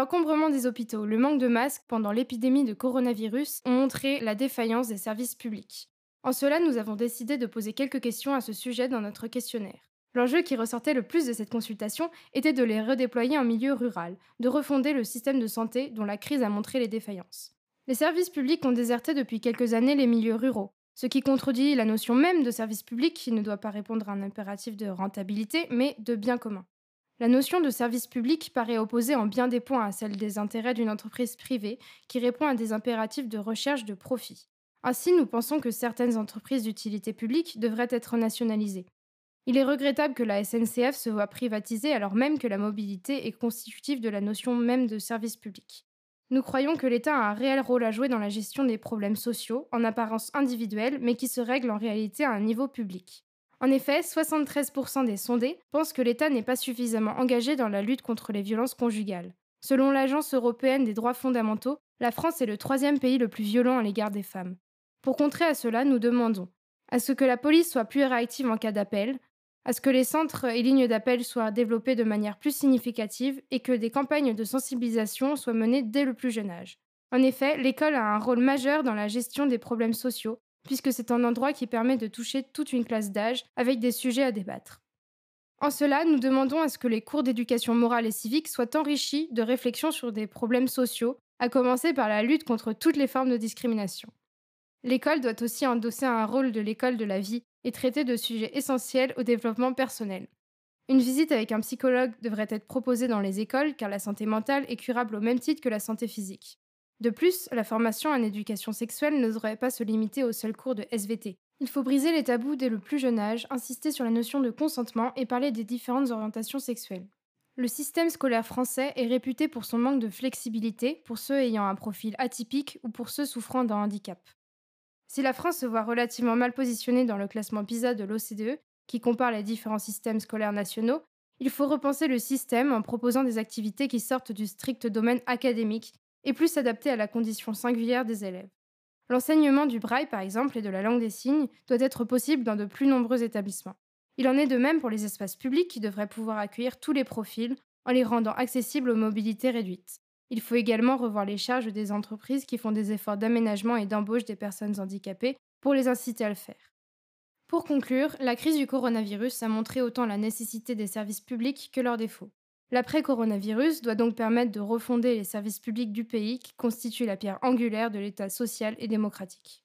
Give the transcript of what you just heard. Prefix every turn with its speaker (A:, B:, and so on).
A: L'encombrement des hôpitaux, le manque de masques pendant l'épidémie de coronavirus ont montré la défaillance des services publics. En cela, nous avons décidé de poser quelques questions à ce sujet dans notre questionnaire. L'enjeu qui ressortait le plus de cette consultation était de les redéployer en milieu rural, de refonder le système de santé dont la crise a montré les défaillances. Les services publics ont déserté depuis quelques années les milieux ruraux, ce qui contredit la notion même de service public qui ne doit pas répondre à un impératif de rentabilité, mais de bien commun. La notion de service public paraît opposée en bien des points à celle des intérêts d'une entreprise privée qui répond à des impératifs de recherche de profit. Ainsi, nous pensons que certaines entreprises d'utilité publique devraient être nationalisées. Il est regrettable que la SNCF se voit privatisée alors même que la mobilité est constitutive de la notion même de service public. Nous croyons que l'État a un réel rôle à jouer dans la gestion des problèmes sociaux, en apparence individuels, mais qui se règlent en réalité à un niveau public. En effet, 73% des sondés pensent que l'État n'est pas suffisamment engagé dans la lutte contre les violences conjugales. Selon l'Agence européenne des droits fondamentaux, la France est le troisième pays le plus violent à l'égard des femmes. Pour contrer à cela, nous demandons à ce que la police soit plus réactive en cas d'appel, à ce que les centres et lignes d'appel soient développés de manière plus significative et que des campagnes de sensibilisation soient menées dès le plus jeune âge. En effet, l'école a un rôle majeur dans la gestion des problèmes sociaux, puisque c'est un endroit qui permet de toucher toute une classe d'âge avec des sujets à débattre. En cela, nous demandons à ce que les cours d'éducation morale et civique soient enrichis de réflexions sur des problèmes sociaux, à commencer par la lutte contre toutes les formes de discrimination. L'école doit aussi endosser un rôle de l'école de la vie et traiter de sujets essentiels au développement personnel. Une visite avec un psychologue devrait être proposée dans les écoles car la santé mentale est curable au même titre que la santé physique. De plus, la formation en éducation sexuelle ne devrait pas se limiter aux seuls cours de SVT. Il faut briser les tabous dès le plus jeune âge, insister sur la notion de consentement et parler des différentes orientations sexuelles. Le système scolaire français est réputé pour son manque de flexibilité pour ceux ayant un profil atypique ou pour ceux souffrant d'un handicap. Si la France se voit relativement mal positionnée dans le classement PISA de l'OCDE, qui compare les différents systèmes scolaires nationaux, il faut repenser le système en proposant des activités qui sortent du strict domaine académique et plus adaptées à la condition singulière des élèves. L'enseignement du braille, par exemple, et de la langue des signes doit être possible dans de plus nombreux établissements. Il en est de même pour les espaces publics qui devraient pouvoir accueillir tous les profils en les rendant accessibles aux mobilités réduites. Il faut également revoir les charges des entreprises qui font des efforts d'aménagement et d'embauche des personnes handicapées pour les inciter à le faire. Pour conclure, la crise du coronavirus a montré autant la nécessité des services publics que leurs défauts. L'après-coronavirus doit donc permettre de refonder les services publics du pays qui constituent la pierre angulaire de l'État social et démocratique.